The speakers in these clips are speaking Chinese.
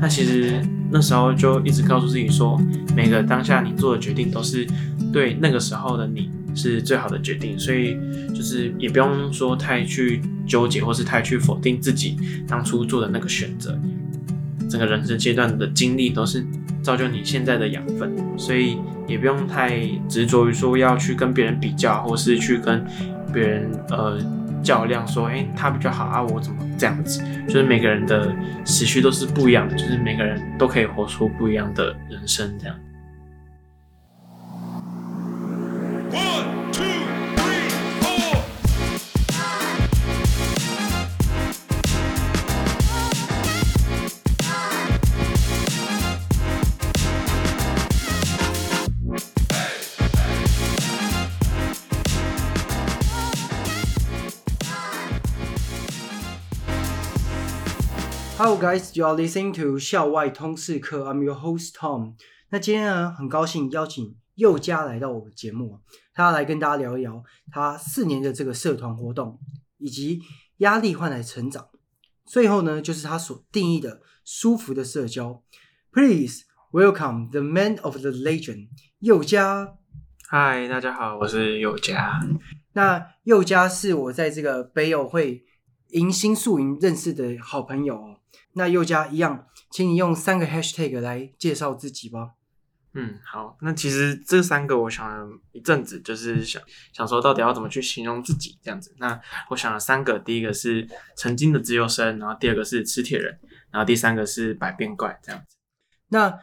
那其实那时候就一直告诉自己说，每个当下你做的决定都是对那个时候的你是最好的决定，所以就是也不用说太去纠结，或是太去否定自己当初做的那个选择。整个人生阶段的经历都是造就你现在的养分，所以也不用太执着于说要去跟别人比较，或是去跟别人呃较量，说哎他比较好啊，我怎么这样子？就是每个人的时区都是不一样的，就是每个人都可以活出不一样的人生，这样。Guys, you are listening to 校外通识课。I'm your host Tom。那今天呢，很高兴邀请佑嘉来到我的节目，他要来跟大家聊一聊他四年的这个社团活动，以及压力换来成长。最后呢，就是他所定义的舒服的社交。Please welcome the man of the legend，佑嘉。嗨，大家好，我是佑嘉。那佑嘉是我在这个北友会迎新宿营认识的好朋友哦。那佑嘉一样，请你用三个 hashtag 来介绍自己吧。嗯，好，那其实这三个我想了一阵子，就是想想说到底要怎么去形容自己这样子。那我想了三个，第一个是曾经的自由生，然后第二个是磁铁人，然后第三个是百变怪这样子。那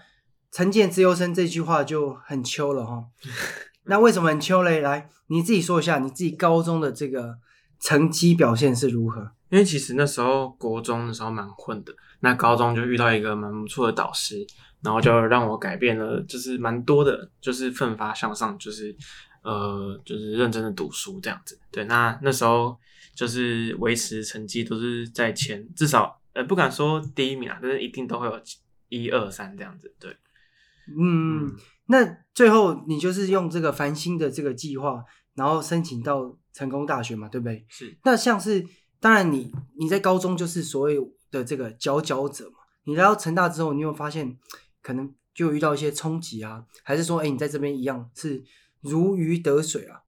陈建自由生这句话就很秋了哈。那为什么很秋嘞？来，你自己说一下你自己高中的这个成绩表现是如何？因为其实那时候国中的时候蛮混的，那高中就遇到一个蛮不错的导师，然后就让我改变了，就是蛮多的，就是奋发向上，就是呃，就是认真的读书这样子。对，那那时候就是维持成绩都是在前，至少呃不敢说第一名啊，但是一定都会有一二三这样子。对，嗯，那最后你就是用这个繁星的这个计划，然后申请到成功大学嘛，对不对？是那像是，当然你你在高中就是所谓的这个佼佼者嘛，你来到成大之后，你有发现可能就遇到一些冲击啊，还是说，哎，你在这边一样是如鱼得水啊？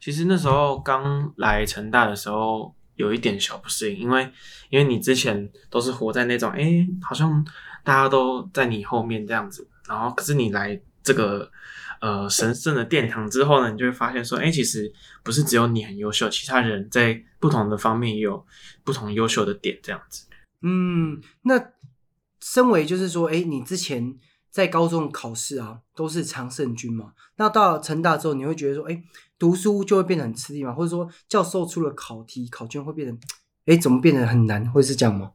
其实那时候刚来成大的时候，有一点小不适应，因为因为你之前都是活在那种，哎、好像大家都在你后面这样子，然后可是你来这个呃神圣的殿堂之后呢，你就会发现说，哎、其实不是只有你很优秀，其他人在不同的方面也有不同优秀的点，这样子。嗯，那身为就是说，哎，你之前在高中考试啊都是常胜军嘛，那到了成大之后，你会觉得说，哎，读书就会变得很吃力嘛，或者说教授出了考题、考卷会变得，哎，怎么变得很难，会是这样吗？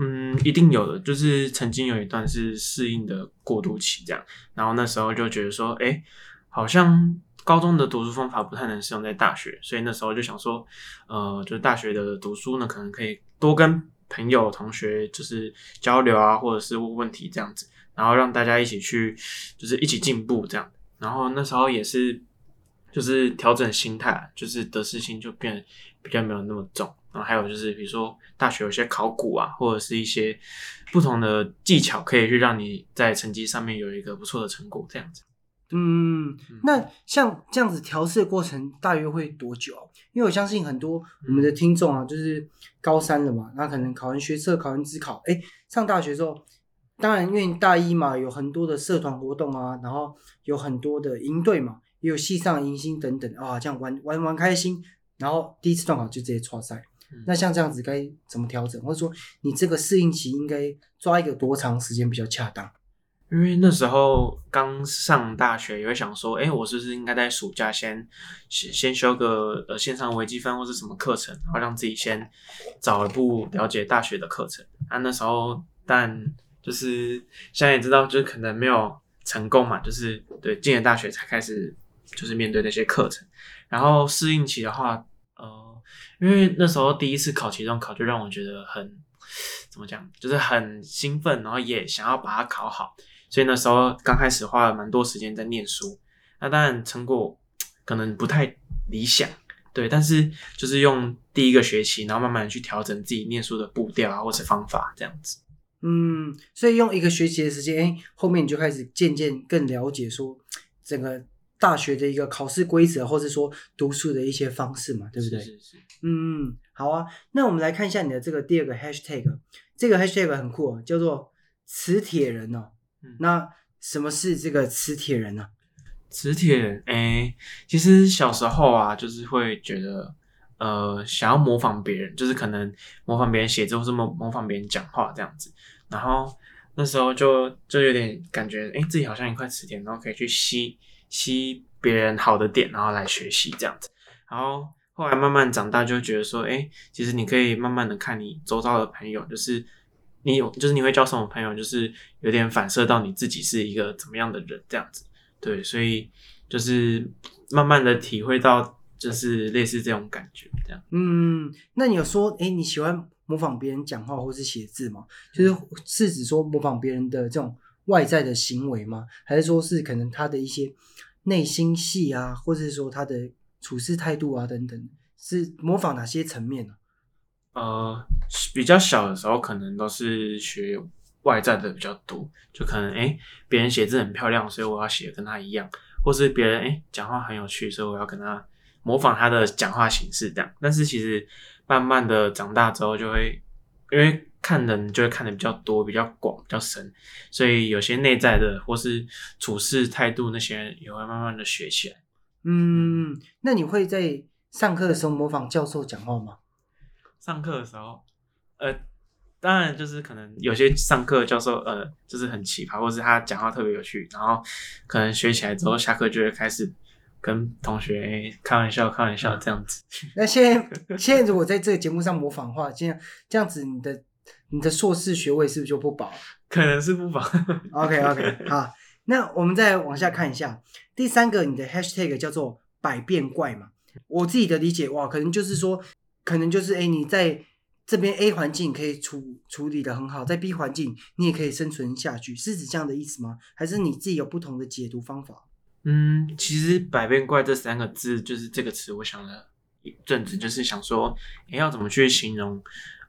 嗯，一定有的，就是曾经有一段是适应的过渡期，这样，然后那时候就觉得说，哎，好像高中的读书方法不太能适用在大学，所以那时候就想说，呃，就是大学的读书呢，可能可以多跟朋友、同学就是交流啊，或者是问问题这样子，然后让大家一起去，就是一起进步这样。然后那时候也是，就是调整心态，就是得失心就变比较没有那么重。然后还有就是，比如说大学有些考古啊，或者是一些不同的技巧，可以去让你在成绩上面有一个不错的成果，这样子。嗯，那像这样子调试的过程大约会多久啊？因为我相信很多我们的听众啊，就是高三了嘛，那可能考完学测、考完自考，哎，上大学之后，当然因为大一嘛，有很多的社团活动啊，然后有很多的营队嘛，也有系上迎新等等啊，这样玩玩玩开心，然后第一次段考就直接错赛。嗯那像这样子该怎么调整，或者说你这个适应期应该抓一个多长时间比较恰当？因为那时候刚上大学，也会想说，哎，我是不是应该在暑假先先先修个呃线上微积分或是什么课程，然后让自己先早一步了解大学的课程。啊，那时候但就是现在也知道，就是可能没有成功嘛，就是对进了大学才开始就是面对那些课程，然后适应期的话，呃，因为那时候第一次考期中考，就让我觉得很怎么讲，就是很兴奋，然后也想要把它考好。所以那时候刚开始花了蛮多时间在念书，那当然成果可能不太理想，对，但是就是用第一个学期，然后慢慢去调整自己念书的步调啊，或是方法这样子。嗯，所以用一个学期的时间，哎，后面你就开始渐渐更了解说整个大学的一个考试规则，或者说读书的一些方式嘛，对不对？是是是，嗯，好啊。那我们来看一下你的这个第二个 hashtag，这个 hashtag 很酷哦，叫做磁铁人哦。嗯那什么是这个磁铁人呢、磁铁人，哎、其实小时候啊，就是会觉得，呃，想要模仿别人，就是可能模仿别人写字，或是模模仿别人讲话这样子。然后那时候就就有点感觉，哎、自己好像一块磁铁，然后可以去吸吸别人好的点，然后来学习这样子。然后后来慢慢长大，就觉得说，哎、其实你可以慢慢的看你周遭的朋友，就是你有，就是你会交什么朋友，就是有点反射到你自己是一个怎么样的人这样子。对，所以就是慢慢的体会到，就是类似这种感觉，这样。嗯，那你有说，哎，你喜欢模仿别人讲话或是写字吗？就是是指说模仿别人的这种外在的行为吗？还是说是可能他的一些内心戏啊，或者是说他的处事态度啊等等，是模仿哪些层面呢、呃，比较小的时候，可能都是学外在的比较多，就可能诶别人写字很漂亮，所以我要写跟他一样，或是别人诶讲话很有趣，所以我要跟他模仿他的讲话形式这样。但是其实慢慢的长大之后，就会因为看人就会看的比较多、比较广、比较深，所以有些内在的或是处事态度那些也会慢慢的学起来。嗯，那你会在上课的时候模仿教授讲话吗？上课的时候，呃，当然就是可能有些上课教授呃就是很奇葩，或是他讲话特别有趣，然后可能学起来之后，下课就会开始跟同学、开玩笑、开玩笑这样子。那现在现在如果在这个节目上模仿的话，这样这样子，你的你的硕士学位是不是就不保？可能是不保。OK OK，好，那我们再往下看一下，第三个你的 hashtag 叫做百变怪嘛。我自己的理解哇，可能就是说，可能就是哎，你在这边 A 环境可以处处理的很好，在 B 环境你也可以生存下去，是指这样的意思吗？还是你自己有不同的解读方法？嗯，其实“百变怪”这三个字，就是这个词，我想了一阵子，就是想说，诶要怎么去形容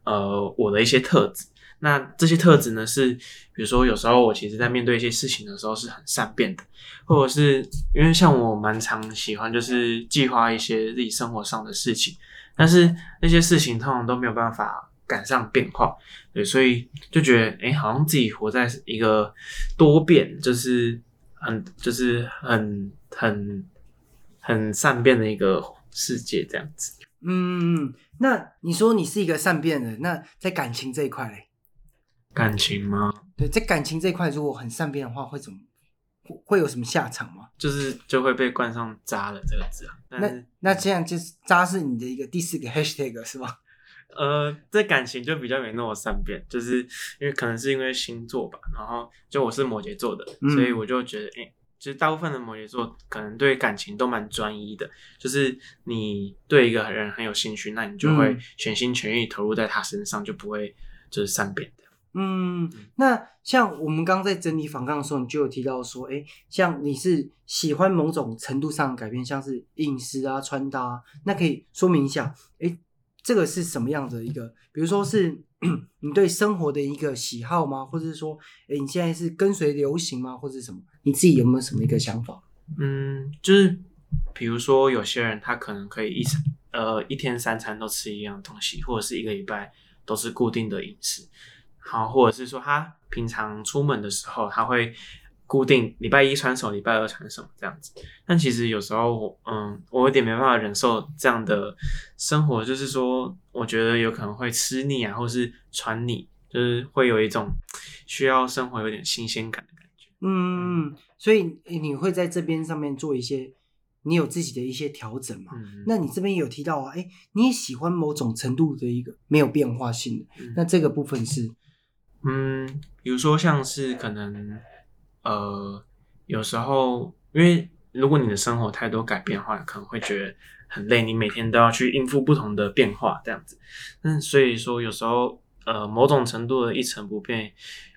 呃我的一些特质。那这些特质呢，是比如说有时候我其实在面对一些事情的时候是很善变的，或者是因为像我蛮常喜欢就是计划一些自己生活上的事情，但是那些事情通常都没有办法赶上变化，对，所以就觉得诶好像自己活在一个多变，就是很就是很很很善变的一个世界这样子。嗯，那你说你是一个善变的人，那在感情这一块嘞？感情吗？对，在感情这一块，如果很善变的话，会怎么会会有什么下场吗？就是就会被冠上“渣”的这个字啊。但那是那这样就是渣是你的一个第四个 hashtag 是吗？呃，这感情就比较没那么善变，就是因为可能是因为星座吧。然后就我是摩羯座的，嗯所以我就觉得，哎、其实大部分的摩羯座可能对感情都蛮专一的，就是你对一个人很有兴趣，那你就会嗯全心全意投入在他身上，就不会就是善变的。嗯，那像我们刚刚在整理反抗的时候，你就有提到说，哎，像你是喜欢某种程度上的改变，像是饮食啊、穿搭啊，那可以说明一下，哎，这个是什么样的一个？比如说是 你对生活的一个喜好吗？或者是说，哎，你现在是跟随流行吗？或者什么？你自己有没有什么一个想法？嗯，就是比如说有些人他可能可以一餐呃一天三餐都吃一样东西，或者是一个礼拜都是固定的饮食，好，或者是说他平常出门的时候他会固定礼拜一穿什么，礼拜二穿什么这样子。但其实有时候我嗯，我有点没办法忍受这样的生活，就是说我觉得有可能会吃腻啊，或是穿腻，就是会有一种需要生活有点新鲜感的感觉。嗯，所以你会在这边上面做一些，你有自己的一些调整嘛？嗯，那你这边有提到啊，哎，你也喜欢某种程度的一个没有变化性的，嗯那这个部分是，嗯，比如说像是可能，呃，有时候因为如果你的生活太多改变的话，可能会觉得很累，你每天都要去应付不同的变化这样子。嗯，所以说有时候呃，某种程度的一成不变，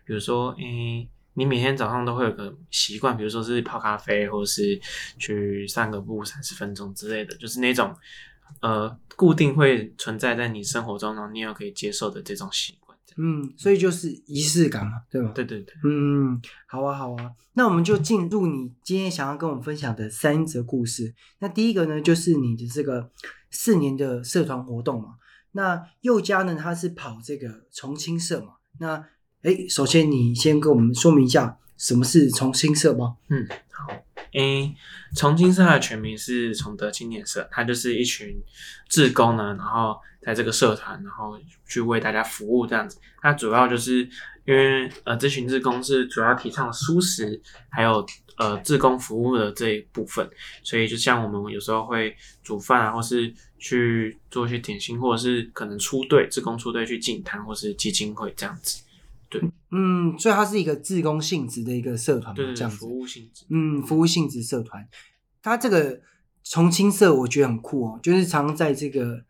比如说，诶、你每天早上都会有个习惯，比如说是泡咖啡，或者是去散个步三十分钟之类的，就是那种呃固定会存在在你生活中，然后你也可以接受的这种习。嗯，所以就是仪式感嘛，对吧？对对对，嗯，好啊，好啊，那我们就进入你今天想要跟我们分享的三则故事。那第一个呢，就是你的这个四年的社团活动嘛。那佑嘉呢，他是跑这个重庆社嘛。那哎，首先你先跟我们说明一下什么是重庆社吧。嗯，好，诶，重庆社的全名是崇德青年社，它就是一群志工呢，然后在这个社团，然后去为大家服务这样子。那主要就是因为呃，咨询志工是主要提倡素食，还有呃志工服务的这一部分，所以就像我们有时候会煮饭啊，或是去做一些点心，或者是可能出队志工出队去进摊或是基金会这样子。对嗯，所以它是一个自工性质的一个社团嘛，对这样子。服务性质。嗯，服务性质社团，它这个重庆社我觉得很酷哦，就是常常在这个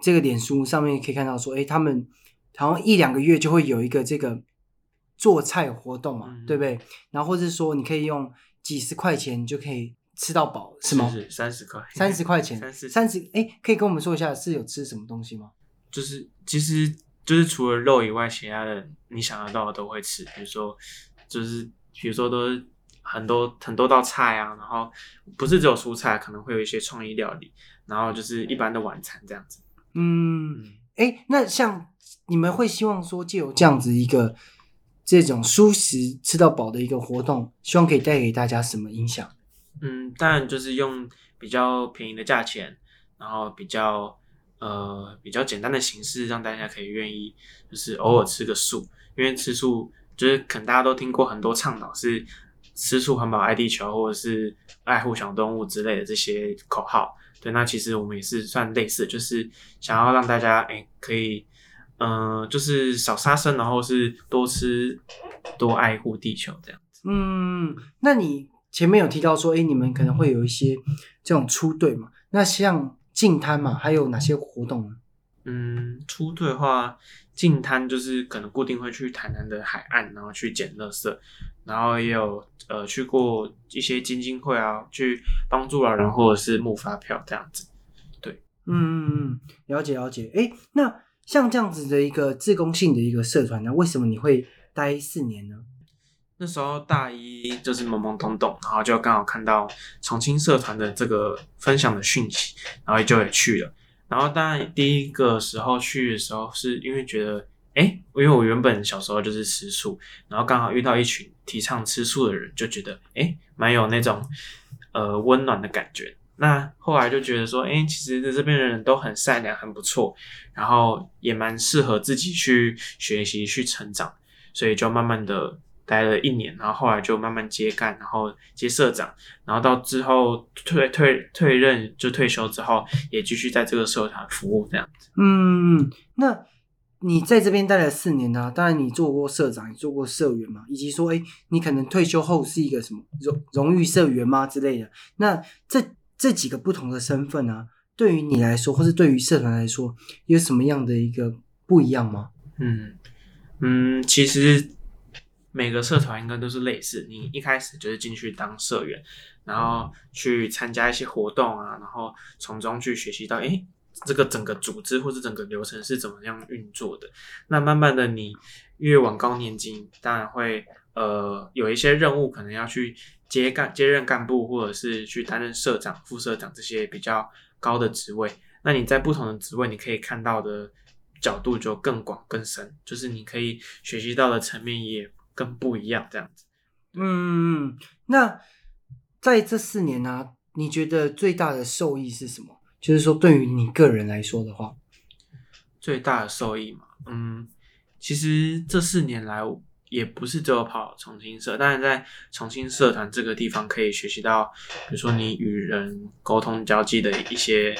这个脸书上面可以看到说，哎，他们好像一两个月就会有一个这个做菜活动嘛，嗯对不对？然后或者是说你可以用几十块钱就可以吃到饱，是吗？是三十块，三十块钱，三十三十，哎，可以跟我们说一下是有吃什么东西吗？就是其实就是除了肉以外，其他的你想得到的都会吃，比如说就是比如说都是很多很多道菜啊，然后不是只有蔬菜，可能会有一些创意料理，然后就是一般的晚餐这样子。嗯，嗯，哎，那像你们会希望说，借由这样子一个这种舒适吃到饱的一个活动，希望可以带给大家什么影响？嗯，当然就是用比较便宜的价钱，然后比较呃比较简单的形式，让大家可以愿意就是偶尔吃个素，因为吃素就是可能大家都听过很多倡导是吃素环保爱地球或者是爱护小动物之类的这些口号。对，那其实我们也是算类似，就是想要让大家哎、可以嗯、呃就是少杀生，然后是多吃多爱护地球这样子。嗯，那你前面有提到说，哎，你们可能会有一些这种出队嘛？那像进摊嘛，还有哪些活动呢？嗯，出队的话，进滩就是可能固定会去台南的海岸，然后去捡垃圾，然后也有呃去过一些基金会啊，去帮助老人或者是募发票这样子。对嗯嗯嗯，了解了解。哎，那像这样子的一个自工性的一个社团呢，为什么你会待四年呢？那时候大一就是懵懵懂懂，然后就刚好看到重庆社团的这个分享的讯息，然后就也去了。然后当然第一个时候去的时候，是因为觉得，哎，因为我原本小时候就是吃素，然后刚好遇到一群提倡吃素的人，就觉得，哎，蛮有那种呃温暖的感觉。那后来就觉得说，哎，其实这边的人都很善良，很不错，然后也蛮适合自己去学习、去成长，所以就慢慢的待了一年，然后后来就慢慢接干，然后接社长，然后到之后退退退任就退休之后，也继续在这个社团服务这样子。嗯，那你在这边待了四年呢、当然你做过社长，也做过社员嘛，以及说，哎，你可能退休后是一个什么荣荣誉社员吗之类的。那这这几个不同的身份啊，对于你来说，或是对于社团来说，有什么样的一个不一样吗？嗯嗯，其实每个社团应该都是类似，你一开始就是进去当社员，然后去参加一些活动啊，然后从中去学习到，诶，这个整个组织或者整个流程是怎么样运作的。那慢慢的，你越往高年级，当然会呃有一些任务可能要去接干接任干部，或者是去担任社长、副社长这些比较高的职位。那你在不同的职位，你可以看到的角度就更广更深，就是你可以学习到的层面也更不一样，这样子。嗯，那在这四年呢、你觉得最大的受益是什么？就是说，对于你个人来说的话，最大的受益嘛，嗯，其实这四年来也不是只有跑重庆社，但是在重庆社团这个地方可以学习到，比如说你与人沟通交际的一些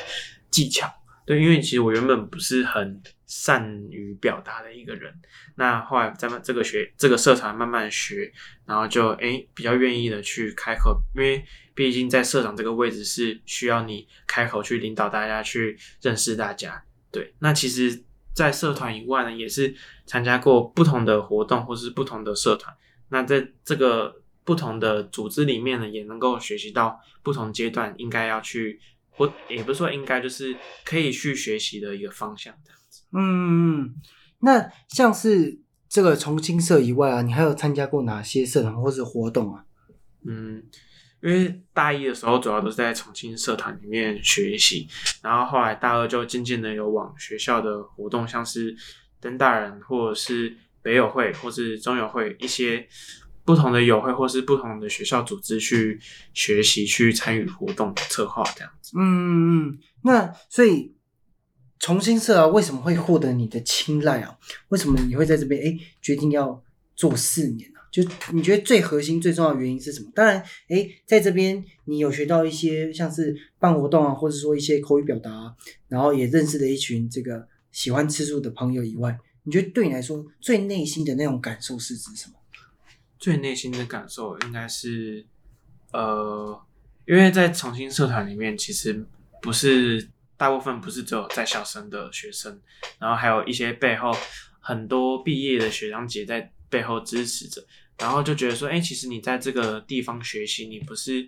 技巧。对，因为其实我原本不是很善于表达的一个人，那后来在这个学这个社团慢慢学，然后就诶比较愿意的去开口，因为毕竟在社长这个位置是需要你开口去领导大家，去认识大家。对，那其实，在社团以外呢，也是参加过不同的活动或是不同的社团。那在这个不同的组织里面呢，也能够学习到不同阶段应该要去，或也不是说应该，就是可以去学习的一个方向。这样子。嗯，那像是这个重庆社以外啊，你还有参加过哪些社团或是活动啊？嗯，因为大一的时候主要都是在重庆社团里面学习，然后后来大二就渐渐的有往学校的活动，像是登大人或者是北友会或是中友会一些不同的友会或是不同的学校组织去学习去参与活动策划这样子。嗯嗯，那所以重新社啊，为什么会获得你的青睐啊？为什么你会在这边哎决定要做四年啊？就你觉得最核心、最重要的原因是什么？当然，哎，在这边你有学到一些像是办活动啊，或者说一些口语表达、啊，然后也认识了一群这个喜欢吃素的朋友以外，你觉得对你来说最内心的那种感受是指什么？最内心的感受应该是，呃，因为在重庆社团里面，其实不是大部分不是只有在校生的学生，然后还有一些背后很多毕业的学长姐在背后支持着，然后就觉得说，哎、其实你在这个地方学习，你不是。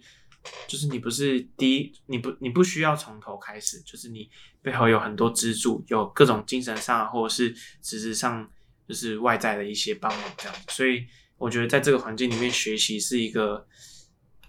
就是你不是第一，你不你不需要从头开始，就是你背后有很多支柱，有各种精神上或者是实质上，就是外在的一些帮忙这样子，所以我觉得在这个环境里面学习是一个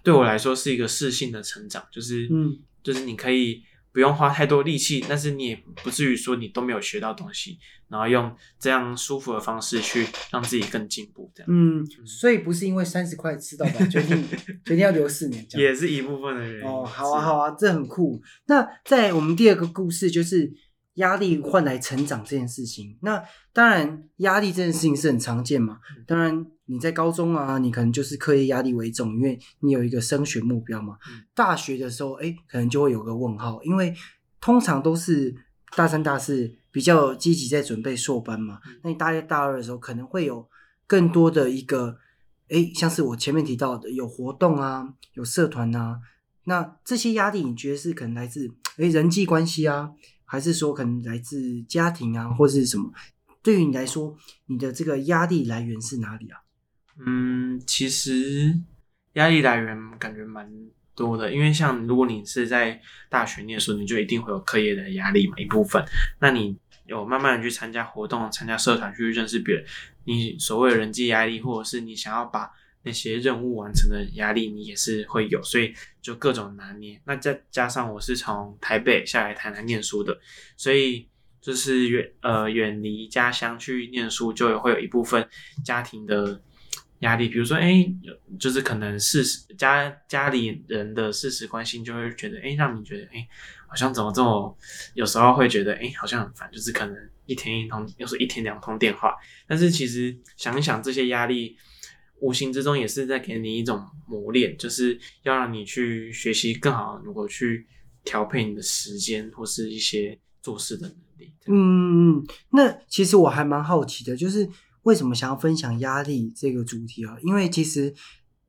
对我来说是一个适性的成长，就是嗯，就是你可以不用花太多力气，但是你也不至于说你都没有学到东西，然后用这样舒服的方式去让自己更进步，这样、嗯，所以不是因为三十块吃到饱 决定决定要留四年。也是一部分的原因。哦，好啊，好啊，这很酷。那在我们第二个故事就是压力换来成长这件事情。那当然，压力这件事情是很常见嘛。当然，你在高中啊，你可能就是课业压力为重，因为你有一个升学目标嘛。嗯大学的时候，哎，可能就会有个问号，因为通常都是大三、大四比较积极在准备硕班嘛。那你大一、大二的时候，可能会有更多的一个，哎，像是我前面提到的，有活动啊，有社团啊，那这些压力，你觉得是可能来自诶人际关系啊，还是说可能来自家庭啊，或是什么？对于你来说，你的这个压力来源是哪里啊？嗯，其实压力来源感觉蛮多的，因为像如果你是在大学念书，你就一定会有课业的压力嘛，一部分。那你有慢慢的去参加活动、参加社团，去认识别人，你所谓的人际压力，或者是你想要把那些任务完成的压力，你也是会有，所以就各种拿捏。那再加上我是从台北下来台南念书的，所以就是远呃远离家乡去念书，就会有一部分家庭的压力，比如说哎，有就是可能事实家家里人的事实关心，就会觉得哎，让你觉得哎，好像怎么这么，有时候会觉得哎，好像很烦，就是可能一天一通，有时候一天两通电话，但是其实想一想这些压力。无形之中也是在给你一种磨练，就是要让你去学习更好，如何去调配你的时间或是一些做事的能力。嗯，嗯那其实我还蛮好奇的，就是为什么想要分享压力这个主题啊？因为其实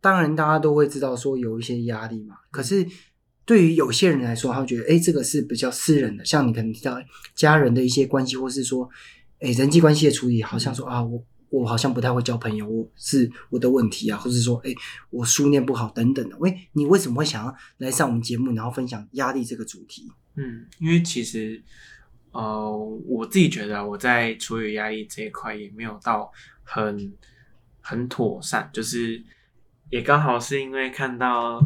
当然大家都会知道说有一些压力嘛，可是对于有些人来说，他会觉得哎，诶这个是比较私人的，像你可能提到家人的一些关系，或是说哎人际关系的处理，好像说啊我。我好像不太会交朋友，我是我的问题啊，或者说，哎，我书念不好等等的。喂，你为什么会想要来上我们节目，然后分享压力这个主题？嗯，因为其实呃，我自己觉得我在处理压力这一块也没有到很很妥善，就是也刚好是因为看到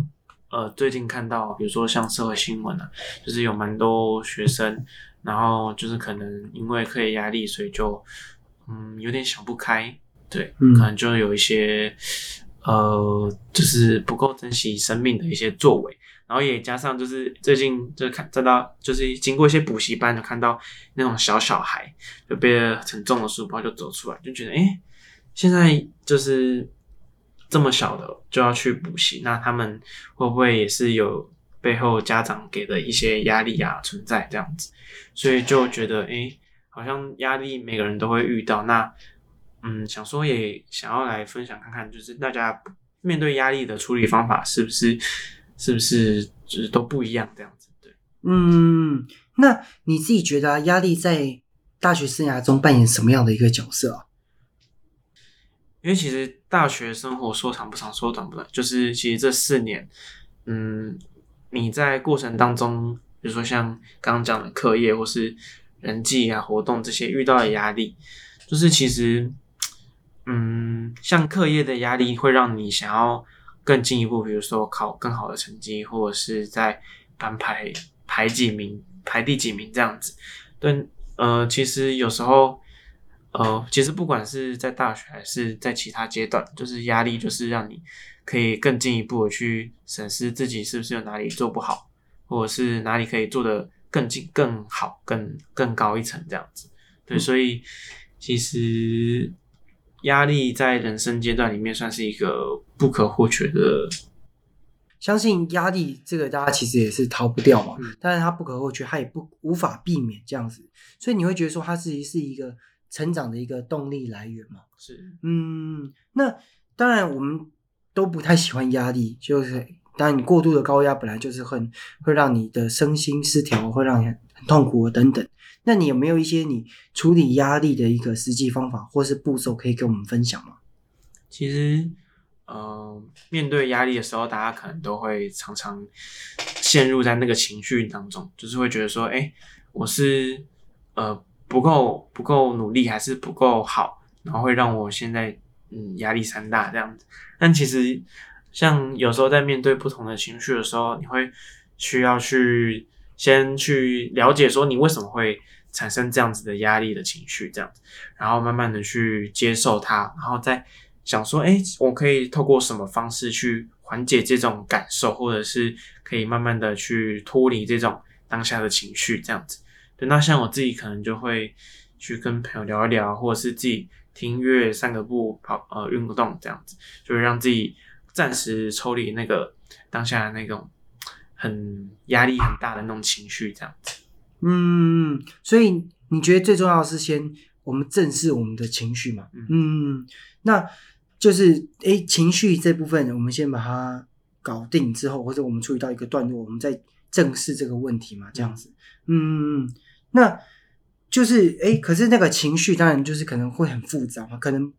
呃最近看到，比如说像社会新闻啊，就是有蛮多学生，然后就是可能因为课业压力，所以就嗯有点想不开，对，嗯可能就有一些呃就是不够珍惜生命的一些作为。然后也加上就是最近就看再到就是经过一些补习班，就看到那种小小孩就背着很重的书包就走出来，就觉得哎、诶现在就是这么小的就要去补习，那他们会不会也是有背后家长给的一些压力啊存在这样子？所以就觉得哎、诶好像压力每个人都会遇到，那嗯，想说也想要来分享看看，就是大家面对压力的处理方法是不是是不是就是都不一样这样子？对，嗯，那你自己觉得、啊、压力在大学生涯中扮演什么样的一个角色啊？因为其实大学生活说长不长，说短不短，就是其实这四年，嗯，你在过程当中，比如说像刚刚讲的课业或是人际啊活动这些遇到的压力，就是其实，嗯，像课业的压力会让你想要更进一步，比如说考更好的成绩，或者是在班排排几名、排第几名这样子。对，呃，其实有时候，呃，其实不管是在大学还是在其他阶段，就是压力就是让你可以更进一步的去审视自己是不是有哪里做不好，或者是哪里可以做的更进、更好、更更高一层这样子。对，所以其实压力在人生阶段里面算是一个不可或缺的。相信压力这个大家其实也是逃不掉嘛，嗯但是它不可或缺，它也不无法避免这样子，所以你会觉得说它自己是一个成长的一个动力来源嘛。是，嗯，那当然我们都不太喜欢压力，就是当然你过度的高压本来就是很会让你的身心失调，会让你很痛苦等等。那你有没有一些你处理压力的一个实际方法或是步骤可以跟我们分享吗？其实，呃，面对压力的时候，大家可能都会常常陷入在那个情绪当中，就是会觉得说，哎，我是呃不够不够努力，还是不够好，然后会让我现在嗯压力山大这样子。但其实，像有时候在面对不同的情绪的时候，你会需要去先去了解说你为什么会产生这样子的压力的情绪，这样子，然后慢慢的去接受它，然后再想说，哎，我可以透过什么方式去缓解这种感受，或者是可以慢慢的去脱离这种当下的情绪，这样子。对，那像我自己可能就会去跟朋友聊一聊，或者是自己听音乐、散个步、跑呃运动这样子，就会让自己暂时抽离那个当下的那种很压力很大的那种情绪，这样子。嗯，所以你觉得最重要的是先我们正视我们的情绪嘛？嗯嗯，那就是诶，情绪这部分我们先把它搞定之后，或者我们处理到一个段落，我们再正视这个问题嘛，这样子。嗯，那就是诶，可是那个情绪当然就是可能会很复杂嘛，可能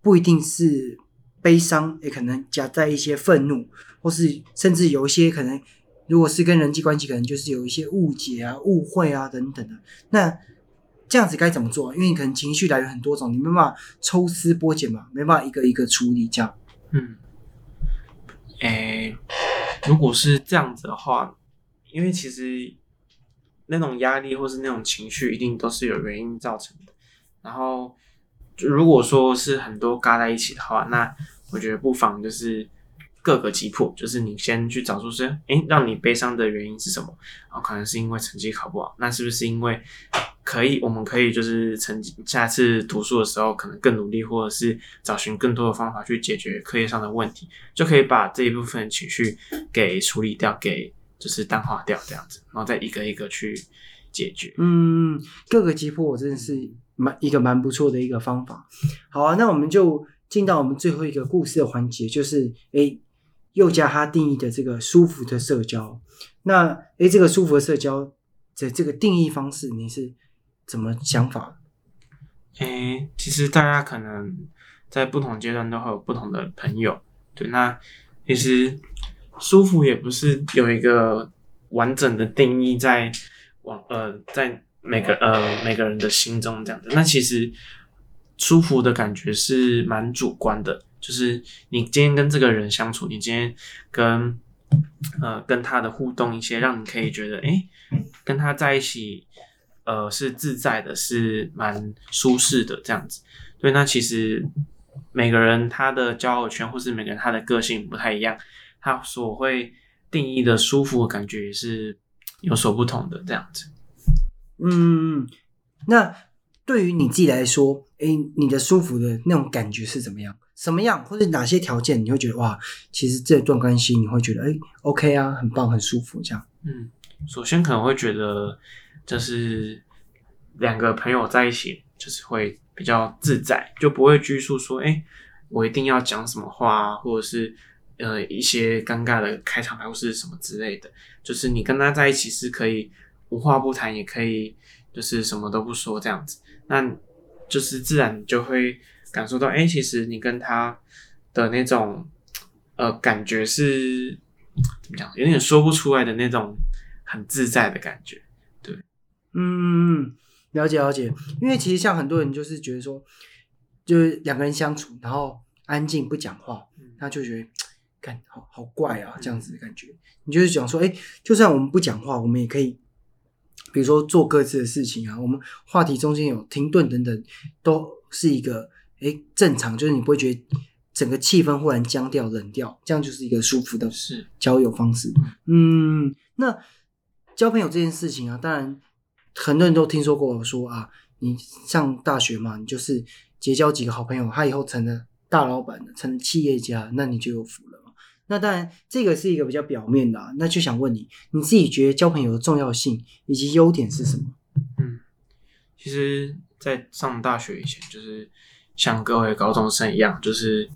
不一定是悲伤，也可能夹在一些愤怒，或是甚至有一些可能，如果是跟人际关系，可能就是有一些误解啊、误会啊等等的。那这样子该怎么做？因为你可能情绪来源很多种，你没办法抽丝剥茧嘛，没办法一个一个处理这样。嗯，诶，如果是这样子的话，因为其实那种压力或是那种情绪，一定都是有原因造成的。然后，如果说是很多嘎在一起的话，那我觉得不妨就是各个击破，就是你先去找出是，诶，让你悲伤的原因是什么？然后可能是因为成绩考不好，那是不是因为可以，我们可以就是成绩下次读书的时候可能更努力，或者是找寻更多的方法去解决课业上的问题，就可以把这一部分情绪给处理掉，给就是淡化掉这样子，然后再一个一个去解决。嗯，各个击破我真的是蛮一个蛮不错的一个方法。好啊，那我们就进到我们最后一个故事的环节，就是诶，又加他定义的这个舒服的社交。那诶，这个舒服的社交的这个定义方式，你是怎么想法？诶、其实大家可能在不同阶段都会有不同的朋友，对，那其实舒服也不是有一个完整的定义在往呃在每个呃每个人的心中这样子。那其实舒服的感觉是蛮主观的，就是你今天跟这个人相处，你今天跟呃跟他的互动一些，让你可以觉得诶、跟他在一起。呃，是自在的，是蛮舒适的这样子。对，那其实每个人他的交友圈，或是每个人他的个性不太一样，他所会定义的舒服的感觉也是有所不同的这样子。嗯，那对于你自己来说，诶，你的舒服的那种感觉是怎么样？什么样，或者哪些条件你会觉得哇，其实这段关系你会觉得诶 o k 啊，很棒，很舒服这样？嗯，首先可能会觉得，就是两个朋友在一起，就是会比较自在，就不会拘束说，哎、我一定要讲什么话，或者是呃一些尴尬的开场白或是什么之类的。就是你跟他在一起是可以无话不谈，也可以就是什么都不说这样子。那就是自然就会感受到，哎、其实你跟他的那种呃感觉是怎么讲，有点说不出来的那种很自在的感觉。对嗯，了解了解，因为其实像很多人就是觉得说，就是两个人相处，然后安静不讲话，他就觉得，看好好怪啊，这样子的感觉。你就是讲说，哎，就算我们不讲话，我们也可以，比如说做各自的事情啊，我们话题中间有停顿等等，都是一个哎正常，就是你不会觉得整个气氛忽然僵掉、冷掉，这样就是一个舒服的是交友方式。嗯，那交朋友这件事情啊，当然很多人都听说过说啊，你上大学嘛，你就是结交几个好朋友，他以后成了大老板了，成了企业家，那你就有福了嘛。那当然，这个是一个比较表面的、啊，那就想问你，你自己觉得交朋友的重要性以及优点是什么？嗯，其实，在上大学以前，就是像各位高中生一样，就是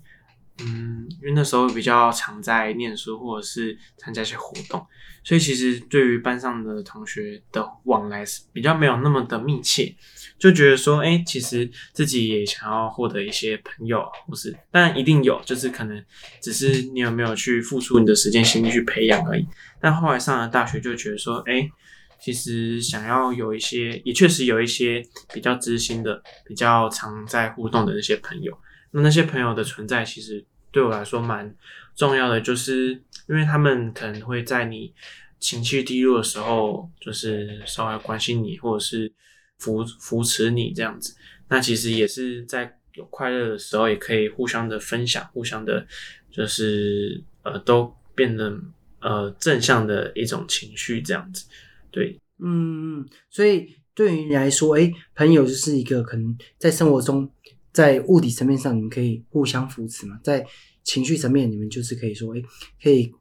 嗯，因为那时候比较常在念书或者是参加一些活动，所以其实对于班上的同学的往来是比较没有那么的密切，就觉得说，哎、其实自己也想要获得一些朋友，或是当然一定有，就是可能只是你有没有去付出你的时间心力去培养而已。但后来上了大学，就觉得说，哎、其实想要有一些，也确实有一些比较知心的、比较常在互动的那些朋友。那那些朋友的存在，其实对我来说蛮重要的，就是因为他们可能会在你情绪低落的时候，就是稍微关心你，或者是扶扶持你这样子。那其实也是在有快乐的时候，也可以互相的分享，互相的，就是呃，都变得呃正向的一种情绪这样子。对，嗯，所以对于你来说，哎，朋友就是一个可能在生活中，在物理层面上你们可以互相扶持嘛，在情绪层面你们就是可以说，哎，可以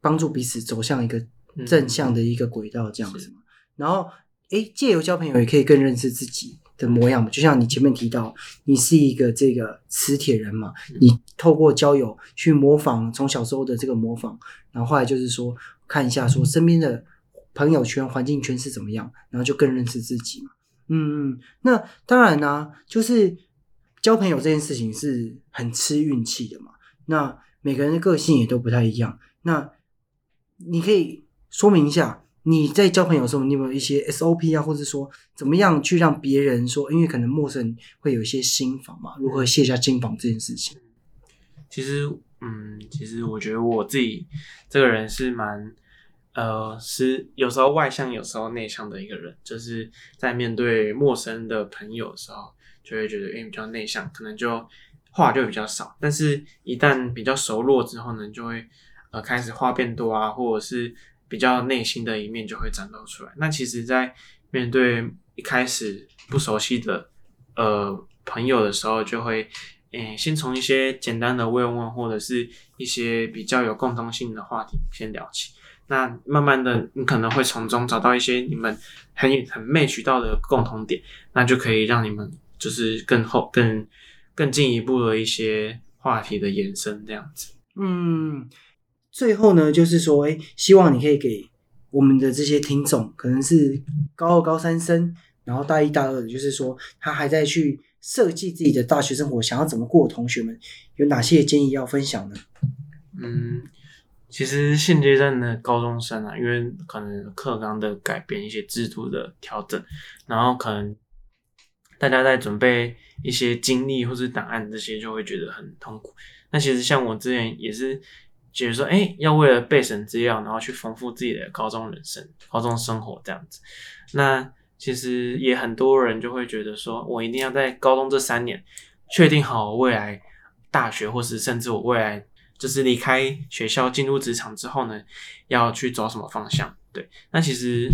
帮助彼此走向一个正向的一个轨道这样子嘛。然后，哎，借由交朋友也可以更认识自己的模样嘛。就像你前面提到，你是一个这个磁铁人嘛，你透过交友去模仿从小时候的这个模仿，然后后来就是说看一下说身边的朋友圈、环境圈是怎么样，然后就更认识自己嘛。嗯嗯，那当然呢、就是交朋友这件事情是很吃运气的嘛。那每个人的个性也都不太一样。那你可以说明一下，你在交朋友的时候，你有没有一些 SOP 啊，或者说怎么样去让别人说，因为可能陌生人会有一些心防嘛，如何卸下心防这件事情？其实，嗯，其实我觉得我自己这个人是蛮，呃，是有时候外向，有时候内向的一个人。就是在面对陌生的朋友的时候，就会觉得，诶、比较内向，可能就话就比较少。但是，一旦比较熟络之后呢，就会呃开始话变多啊，或者是比较内心的一面就会展露出来。那其实，在面对一开始不熟悉的呃朋友的时候，就会诶、先从一些简单的慰问，或者是一些比较有共同性的话题先聊起。那慢慢的，你可能会从中找到一些你们很很 match 到的共同点，那就可以让你们就是更后更更进一步的一些话题的延伸，这样子。嗯，最后呢，就是说，哎，希望你可以给我们的这些听众，可能是高二、高三生，然后大一、大二的，就是说他还在去设计自己的大学生活，想要怎么过的同学们，有哪些建议要分享呢？嗯，其实现阶段的高中生啊，因为可能课纲的改变、一些制度的调整，然后可能大家在准备一些经历或是档案这些，就会觉得很痛苦。那其实像我之前也是觉得说，哎、要为了备审资料，然后去丰富自己的高中人生、高中生活这样子。那其实也很多人就会觉得说，我一定要在高中这三年确定好未来大学，或是甚至我未来就是离开学校进入职场之后呢，要去走什么方向？对，那其实，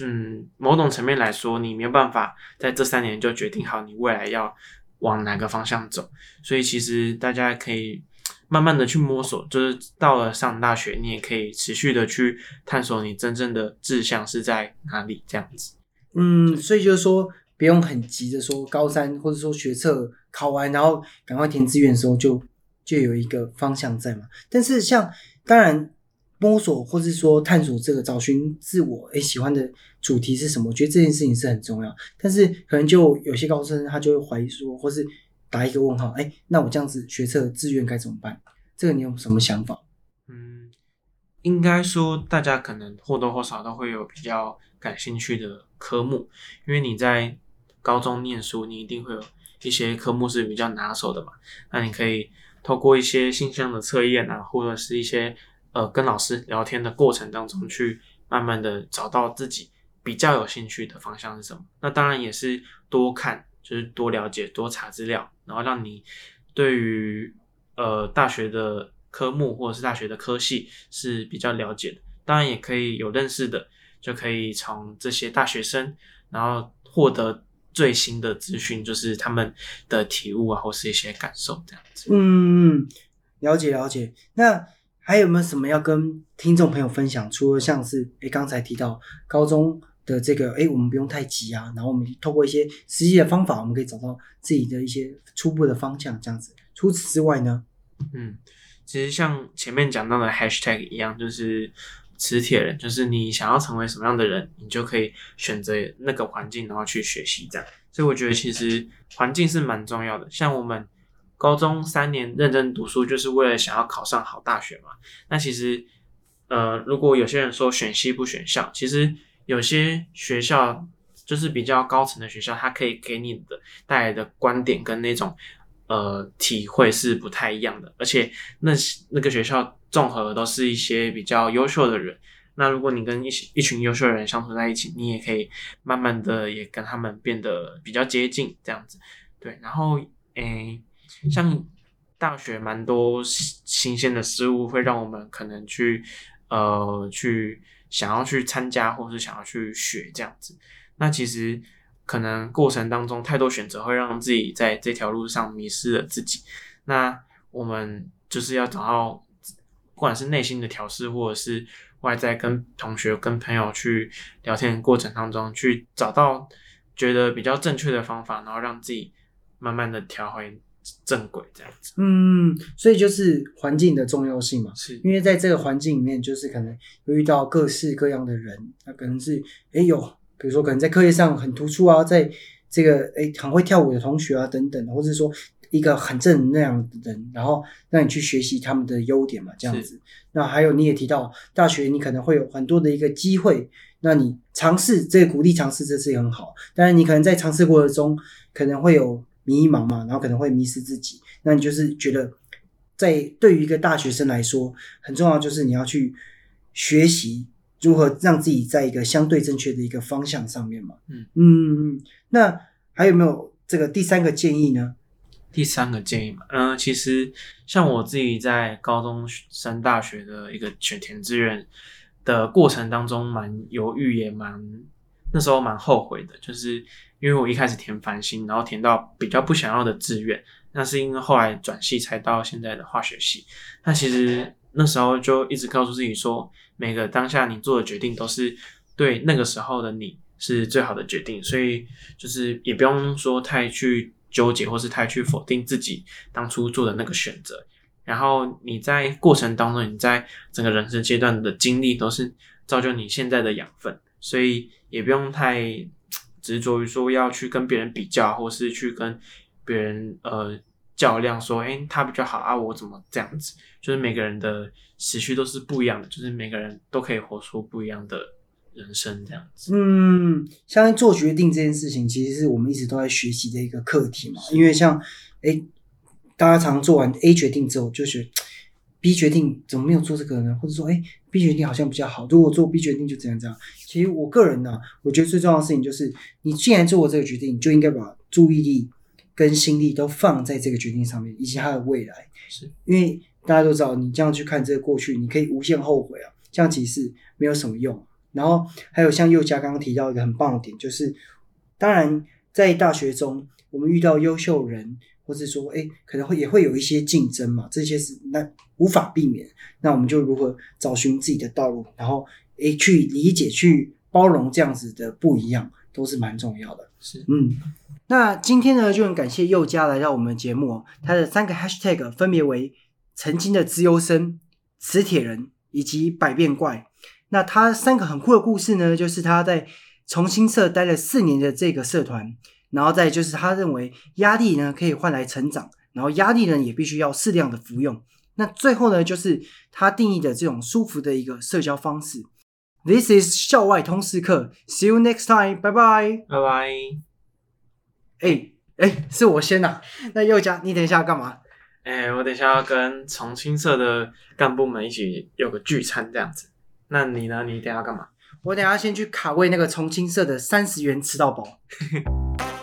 嗯，某种层面来说，你没有办法在这三年就决定好你未来要往哪个方向走，所以其实大家可以慢慢的去摸索，就是到了上大学，你也可以持续的去探索你真正的志向是在哪里，这样子。嗯，所以就是说，不用很急着说高三或者说学测考完，然后赶快填志愿的时候就就有一个方向在嘛。但是像当然摸索或是说探索这个找寻自我诶喜欢的主题是什么，我觉得这件事情是很重要。但是可能就有些高中生他就会怀疑说，或是打一个问号，哎，那我这样子学测志愿该怎么办？这个你有什么想法？嗯，应该说大家可能或多或少都会有比较感兴趣的科目，因为你在高中念书，你一定会有一些科目是比较拿手的嘛。那你可以透过一些性向的测验啊，或者是一些呃跟老师聊天的过程当中，去慢慢的找到自己比较有兴趣的方向是什么。那当然也是多看，就是多了解、多查资料，然后让你对于呃大学的科目或者是大学的科系是比较了解的。当然也可以有认识的，就可以从这些大学生，然后获得最新的资讯，就是他们的体悟啊，或是一些感受这样子。嗯，了解了解。那还有没有什么要跟听众朋友分享？除了像是诶刚才提到高中的这个诶我们不用太急啊，然后我们透过一些实际的方法，我们可以找到自己的一些初步的方向，这样子。除此之外呢？嗯，其实像前面讲到的 hashtag 一样，就是磁铁人，就是你想要成为什么样的人，你就可以选择那个环境，然后去学习这样。所以我觉得其实环境是蛮重要的。像我们高中三年认真读书，就是为了想要考上好大学嘛。那其实呃，如果有些人说选系不选校，其实有些学校就是比较高层的学校，它可以给你的带来的观点跟那种呃体会是不太一样的，而且那那个学校综合都是一些比较优秀的人。那如果你跟一一群优秀的人相处在一起，你也可以慢慢的也跟他们变得比较接近，这样子。对，然后诶，像大学蛮多新新鲜的事物，会让我们可能去呃去想要去参加，或是想要去学这样子。那其实可能过程当中太多选择，会让自己在这条路上迷失了自己。那我们就是要找到，不管是内心的调试，或者是外在跟同学、跟朋友去聊天的过程当中，去找到觉得比较正确的方法，然后让自己慢慢的调回正轨，这样子。嗯，所以就是环境的重要性嘛。是，因为在这个环境里面，就是可能会遇到各式各样的人，那可能是诶有，比如说可能在课业上很突出啊，在这个诶很会跳舞的同学啊等等，或者说一个很正能量的人，然后让你去学习他们的优点嘛，这样子。那还有你也提到大学，你可能会有很多的一个机会，那你尝试这个鼓励尝试，这是很好。但是你可能在尝试过程中可能会有迷茫嘛，然后可能会迷失自己。那你就是觉得，在对于一个大学生来说，很重要就是你要去学习如何让自己在一个相对正确的一个方向上面嘛。嗯嗯，那还有没有这个第三个建议呢？第三个建议嘛，嗯、其实像我自己在高中升大学的一个选填志愿的过程当中，蛮犹豫，也蛮那时候蛮后悔的，就是因为我一开始填繁星，然后填到比较不想要的志愿，那是因为后来转系才到现在的化学系。那其实那时候就一直告诉自己说，每个当下你做的决定都是对那个时候的你是最好的决定，所以就是也不用说太去纠结，或是太去否定自己当初做的那个选择。然后你在过程当中，你在整个人生阶段的经历都是造就你现在的养分，所以也不用太执着于说要去跟别人比较，或是去跟别人呃较量，说，诶他比较好啊，我怎么这样子？就是每个人的时序都是不一样的，就是每个人都可以活出不一样的人生，这样子。嗯，像做决定这件事情，其实是我们一直都在学习的一个课题嘛。因为像，哎，大家常做完 A 决定之后，就觉得 B 决定怎么没有做这个呢？或者说，哎，B 决定好像比较好，如果做 B 决定就怎样怎样。其实我个人呢、我觉得最重要的事情就是，你既然做了这个决定，你就应该把注意力跟心力都放在这个决定上面，以及它的未来。是因为大家都知道，你这样去看这个过去，你可以无限后悔啊，这样其实没有什么用。然后还有像佑嘉刚刚提到一个很棒的点，就是当然在大学中，我们遇到优秀人，或是说，哎，可能会也会有一些竞争嘛，这些是那无法避免。那我们就如何找寻自己的道路，然后诶去理解、去包容这样子的不一样，都是蛮重要的。是，嗯，那今天呢，就很感谢佑嘉来到我们的节目哦。他的三个 hashtag 分别为曾经的资优生、磁铁人以及百变怪。那他三个很酷的故事呢，就是他在重新社待了四年的这个社团，然后再就是他认为压力呢可以换来成长，然后压力呢也必须要适量的服用。那最后呢，就是他定义的这种舒服的一个社交方式。This is 校外通识课，See you next time，拜拜。拜拜。哎哎，是我先呐、那佑嘉，你等一下要干嘛？哎、我等一下要跟重庆社的干部们一起有个聚餐这样子。那你呢？你等一下要干嘛？我等一下先去卡位那个重庆社的三十元吃到饱。